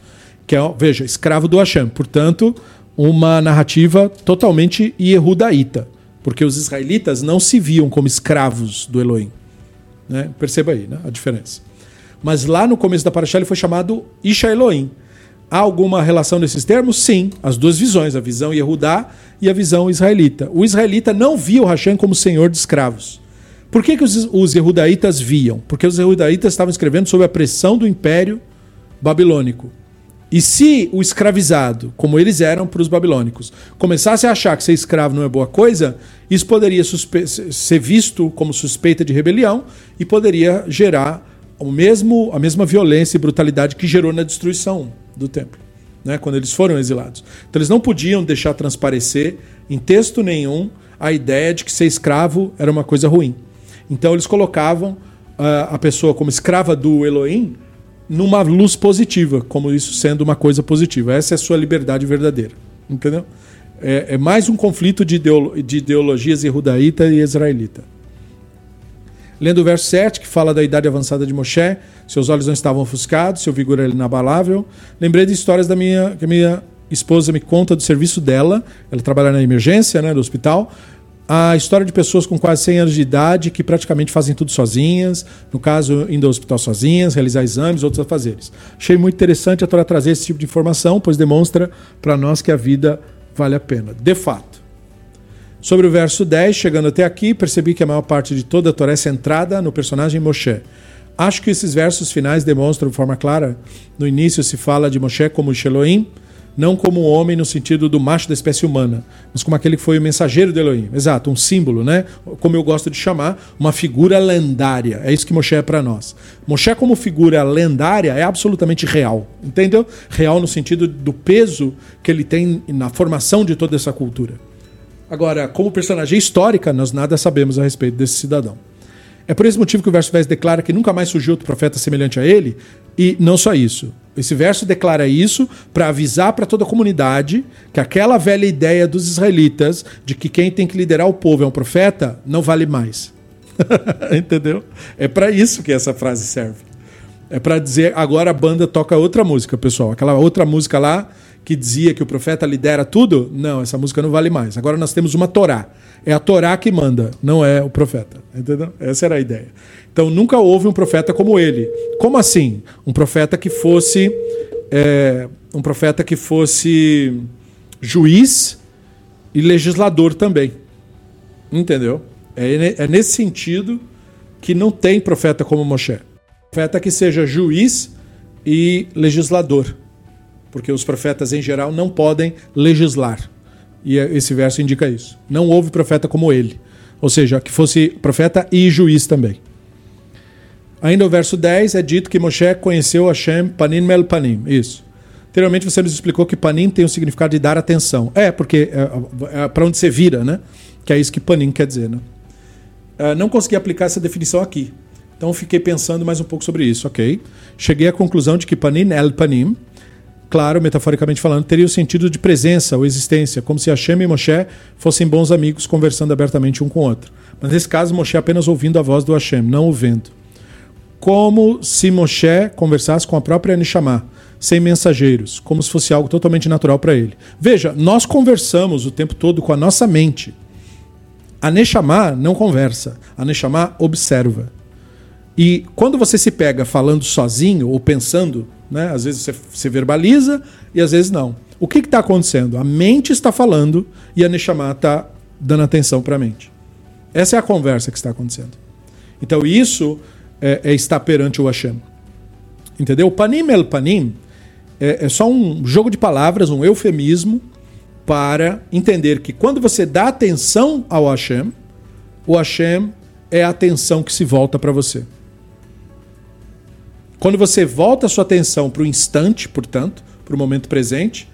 Que é, veja, escravo do Hashem. Portanto, uma narrativa totalmente iehudaíta, porque os israelitas não se viam como escravos do Elohim. Né? Perceba aí né? a diferença. Mas lá no começo da Parashá ele foi chamado Isha Elohim. Há alguma relação nesses termos? Sim, as duas visões, a visão Yehudá e a visão israelita. O israelita não via o Hashem como senhor de escravos. Por que, que os, os Yehudaítas viam? Porque os Yehudaítas estavam escrevendo sob a pressão do Império Babilônico. E se o escravizado, como eles eram para os babilônicos, começasse a achar que ser escravo não é boa coisa, isso poderia ser visto como suspeita de rebelião e poderia gerar o mesmo, a mesma violência e brutalidade que gerou na destruição do templo né, quando eles foram exilados. Então eles não podiam deixar transparecer em texto nenhum a ideia de que ser escravo era uma coisa ruim. Então eles colocavam uh, a pessoa como escrava do Elohim numa luz positiva, como isso sendo uma coisa positiva. Essa é a sua liberdade verdadeira. Entendeu? É, é mais um conflito de, ideolo de ideologias Yehudaíta e israelita. Lendo o verso 7, que fala da idade avançada de Moshe, seus olhos não estavam ofuscados, seu vigor era inabalável. Lembrei de histórias da minha, que a minha esposa me conta do serviço dela, ela trabalha na emergência né, do hospital, a história de pessoas com quase 100 anos de idade que praticamente fazem tudo sozinhas, no caso, indo ao hospital sozinhas, realizar exames, outros afazeres. Achei muito interessante a Torá trazer esse tipo de informação, pois demonstra para nós que a vida vale a pena. De fato. Sobre o verso 10, chegando até aqui, percebi que a maior parte de toda a Torá é centrada no personagem Moshe. Acho que esses versos finais demonstram de forma clara. No início se fala de Moshe como Sheloim, não como um homem no sentido do macho da espécie humana, mas como aquele que foi o mensageiro de Elohim. Exato, um símbolo, né? Como eu gosto de chamar, uma figura lendária. É isso que Moshe é para nós. Moshe como figura lendária é absolutamente real, entendeu? Real no sentido do peso que ele tem na formação de toda essa cultura. Agora, como personagem histórica, nós nada sabemos a respeito desse cidadão. É por esse motivo que o verso 10 declara que nunca mais surgiu outro profeta semelhante a ele, e não só isso. Esse verso declara isso para avisar para toda a comunidade que aquela velha ideia dos israelitas de que quem tem que liderar o povo é um profeta não vale mais. [LAUGHS] Entendeu? É para isso que essa frase serve. É para dizer agora a banda toca outra música, pessoal. Aquela outra música lá que dizia que o profeta lidera tudo, não, essa música não vale mais. Agora nós temos uma Torá. É a Torá que manda, não é o profeta. Entendeu? Essa era a ideia. Então nunca houve um profeta como ele. Como assim? Um profeta que fosse é, um profeta que fosse juiz e legislador também. Entendeu? É, é nesse sentido que não tem profeta como Moshe. Profeta que seja juiz e legislador porque os profetas em geral não podem legislar. E é, esse verso indica isso. Não houve profeta como ele. Ou seja, que fosse profeta e juiz também. Ainda o verso 10 é dito que Moshe conheceu Hashem panim mel panim. Isso. Anteriormente você nos explicou que panim tem o significado de dar atenção. É, porque é, é, é para onde você vira, né? Que é isso que panim quer dizer, né? Uh, não consegui aplicar essa definição aqui. Então fiquei pensando mais um pouco sobre isso, ok? Cheguei à conclusão de que panim el panim claro, metaforicamente falando, teria o sentido de presença ou existência, como se Hashem e Moshe fossem bons amigos conversando abertamente um com o outro. Mas nesse caso, Moshe apenas ouvindo a voz do Hashem, não o vendo. Como se Moshe conversasse com a própria Neshama, sem mensageiros, como se fosse algo totalmente natural para ele. Veja, nós conversamos o tempo todo com a nossa mente. A Neshama não conversa, a Neshama observa. E quando você se pega falando sozinho ou pensando, né? Às vezes você, você verbaliza e às vezes não. O que está acontecendo? A mente está falando e a Neshama está dando atenção para a mente. Essa é a conversa que está acontecendo. Então isso é, é estar perante o Hashem. Entendeu? Panim el panim é, é só um jogo de palavras, um eufemismo para entender que quando você dá atenção ao Hashem, o Hashem é a atenção que se volta para você. Quando você volta a sua atenção para o instante, portanto, para o momento presente,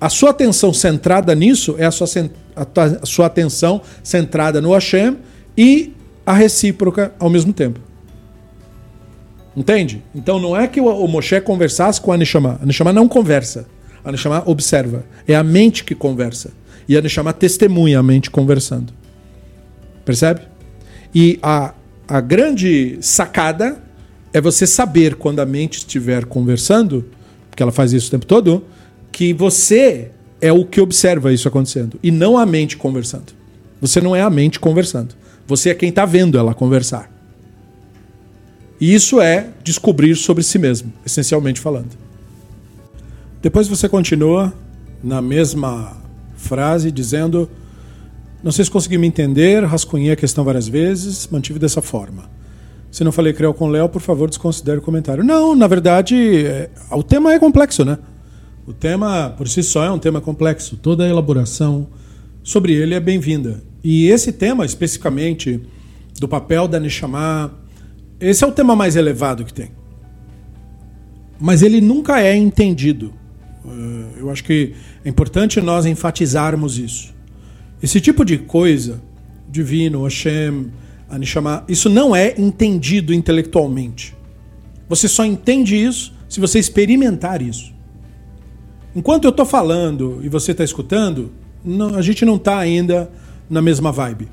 a sua atenção centrada nisso é a sua, a sua atenção centrada no Hashem e a recíproca ao mesmo tempo. Entende? Então não é que o Moshe conversasse com a Neshama. A Neshama não conversa. A Neshama observa. É a mente que conversa. E a Neshama testemunha a mente conversando. Percebe? E a, a grande sacada é você saber quando a mente estiver conversando, porque ela faz isso o tempo todo, que você é o que observa isso acontecendo e não a mente conversando. Você não é a mente conversando. Você é quem está vendo ela conversar. E isso é descobrir sobre si mesmo, essencialmente falando. Depois você continua na mesma frase dizendo: Não sei se consegui me entender, rascunhei a questão várias vezes, mantive dessa forma. Se não falei creu com Léo, por favor, desconsidere o comentário. Não, na verdade, é, o tema é complexo, né? O tema, por si só, é um tema complexo. Toda a elaboração sobre ele é bem-vinda. E esse tema, especificamente, do papel da Neshama, esse é o tema mais elevado que tem. Mas ele nunca é entendido. É, eu acho que é importante nós enfatizarmos isso. Esse tipo de coisa, divino, Hashem, a isso não é entendido intelectualmente. Você só entende isso se você experimentar isso. Enquanto eu estou falando e você está escutando, não, a gente não está ainda na mesma vibe.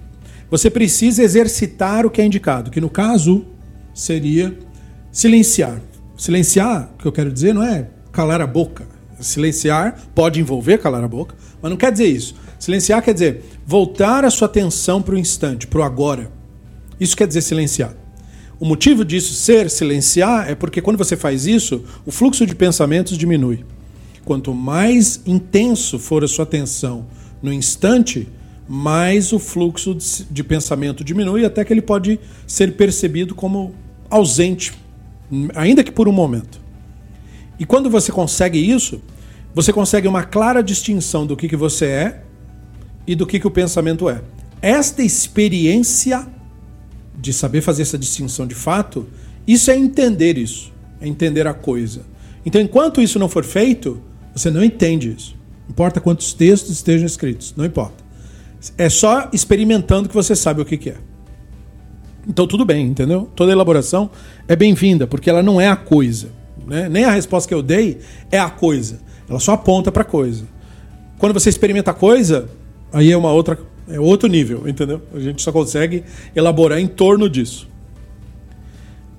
Você precisa exercitar o que é indicado, que no caso seria silenciar. Silenciar, o que eu quero dizer, não é calar a boca. Silenciar pode envolver calar a boca, mas não quer dizer isso. Silenciar quer dizer voltar a sua atenção para o instante, para o agora. Isso quer dizer silenciar. O motivo disso ser silenciar é porque quando você faz isso, o fluxo de pensamentos diminui. Quanto mais intenso for a sua atenção no instante, mais o fluxo de, pensamento diminui até que ele pode ser percebido como ausente, ainda que por um momento. E quando você consegue isso, você consegue uma clara distinção do que, que você é e do que, que o pensamento é. Esta experiência de saber fazer essa distinção de fato, isso é entender isso, é entender a coisa. Então, enquanto isso não for feito, você não entende isso. Não importa quantos textos estejam escritos, não importa. É só experimentando que você sabe o que, que é. Então tudo bem, entendeu? Toda elaboração é bem-vinda, porque ela não é a coisa. Né? Nem a resposta que eu dei é a coisa. Ela só aponta para a coisa. Quando você experimenta a coisa, aí é uma outra, é outro nível, entendeu? A gente só consegue elaborar em torno disso.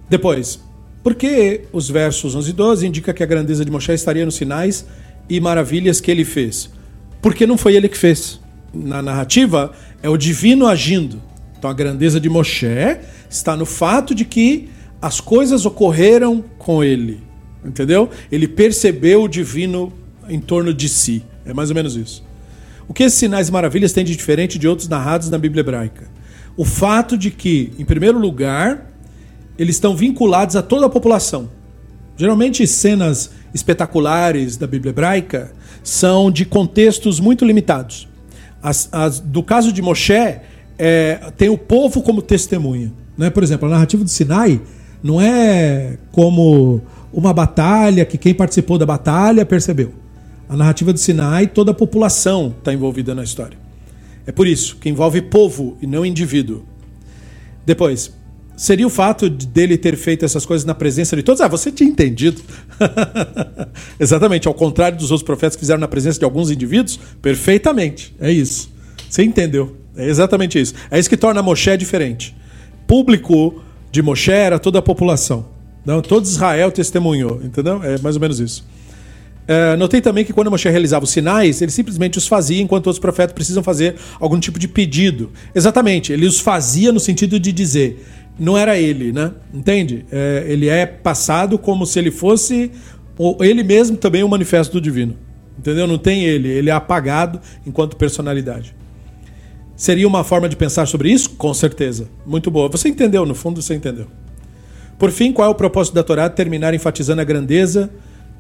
Depois, por que os versos 11 e 12 indicam que a grandeza de Moshe estaria nos sinais e maravilhas que ele fez? Porque não foi ele que fez na narrativa é o divino agindo. Então a grandeza de Moshe está no fato de que as coisas ocorreram com ele. Entendeu? Ele percebeu o divino em torno de si. É mais ou menos isso. O que esses sinais e maravilhas têm de diferente de outros narrados na Bíblia hebraica? O fato de que, em primeiro lugar, eles estão vinculados a toda a população. Geralmente, cenas espetaculares da Bíblia hebraica são de contextos muito limitados. As, as, do caso de Moshe, é, tem o povo como testemunha. Né? Por exemplo, a narrativa do Sinai não é como uma batalha que quem participou da batalha percebeu. A narrativa do Sinai, toda a população está envolvida na história. É por isso que envolve povo e não indivíduo. Depois, seria o fato dele ter feito essas coisas na presença de todos? Ah, você tinha entendido. [LAUGHS] Exatamente, ao contrário dos outros profetas que fizeram na presença de alguns indivíduos, perfeitamente. É isso. Você entendeu? É exatamente isso. É isso que torna Moshe diferente. Público de Moshe era toda a população. Não, todo Israel testemunhou, entendeu? É mais ou menos isso. É, notei também que quando Moshe realizava os sinais, ele simplesmente os fazia, enquanto outros profetas precisam fazer algum tipo de pedido. Exatamente, ele os fazia no sentido de dizer: não era ele, né? Entende? É, ele é passado como se ele fosse ele mesmo também o um manifesto do divino. Entendeu? Não tem ele, ele é apagado enquanto personalidade. Seria uma forma de pensar sobre isso? Com certeza. Muito boa. Você entendeu, no fundo você entendeu. Por fim, qual é o propósito da Torá? Terminar enfatizando a grandeza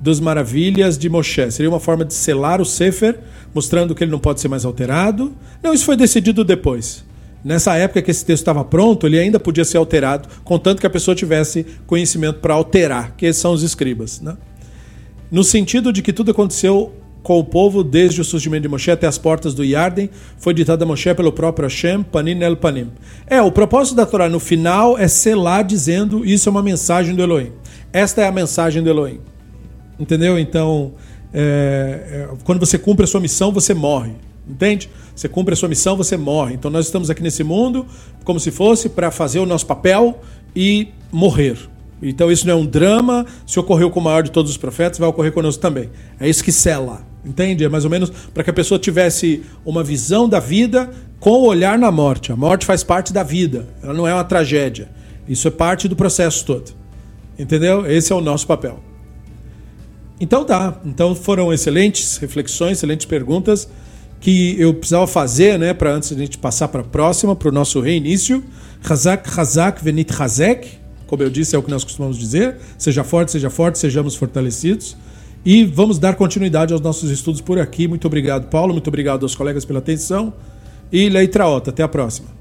dos maravilhas de Moshe. Seria uma forma de selar o Sefer, mostrando que ele não pode ser mais alterado? Não, isso foi decidido depois. Nessa época que esse texto estava pronto, ele ainda podia ser alterado, contanto que a pessoa tivesse conhecimento para alterar, que são os escribas. Né? No sentido de que tudo aconteceu com o povo desde o surgimento de Moshe até as portas do Yarden, foi ditado a Moshe pelo próprio Hashem, Panim el Panim. É, o propósito da Torá no final é selar dizendo isso é uma mensagem do Elohim. Esta é a mensagem do Elohim. Entendeu? Então, é, é, quando você cumpre a sua missão, você morre. Entende? Você cumpre a sua missão, você morre. Então nós estamos aqui nesse mundo como se fosse para fazer o nosso papel e morrer. Então isso não é um drama. Se ocorreu com o maior de todos os profetas, vai ocorrer conosco também. É isso que sela. Entende? É mais ou menos para que a pessoa tivesse uma visão da vida com o olhar na morte. A morte faz parte da vida. Ela não é uma tragédia. Isso é parte do processo todo. Entendeu? Esse é o nosso papel. Então tá. Então foram excelentes reflexões, excelentes perguntas que eu precisava fazer, né, para antes a gente passar para a próxima, para o nosso reinício. Hazak, Hazak, Venit Hazek, como eu disse, é o que nós costumamos dizer. Seja forte, seja forte, sejamos fortalecidos. E vamos dar continuidade aos nossos estudos por aqui. Muito obrigado, Paulo. Muito obrigado aos colegas pela atenção. E Leitraota. Até a próxima.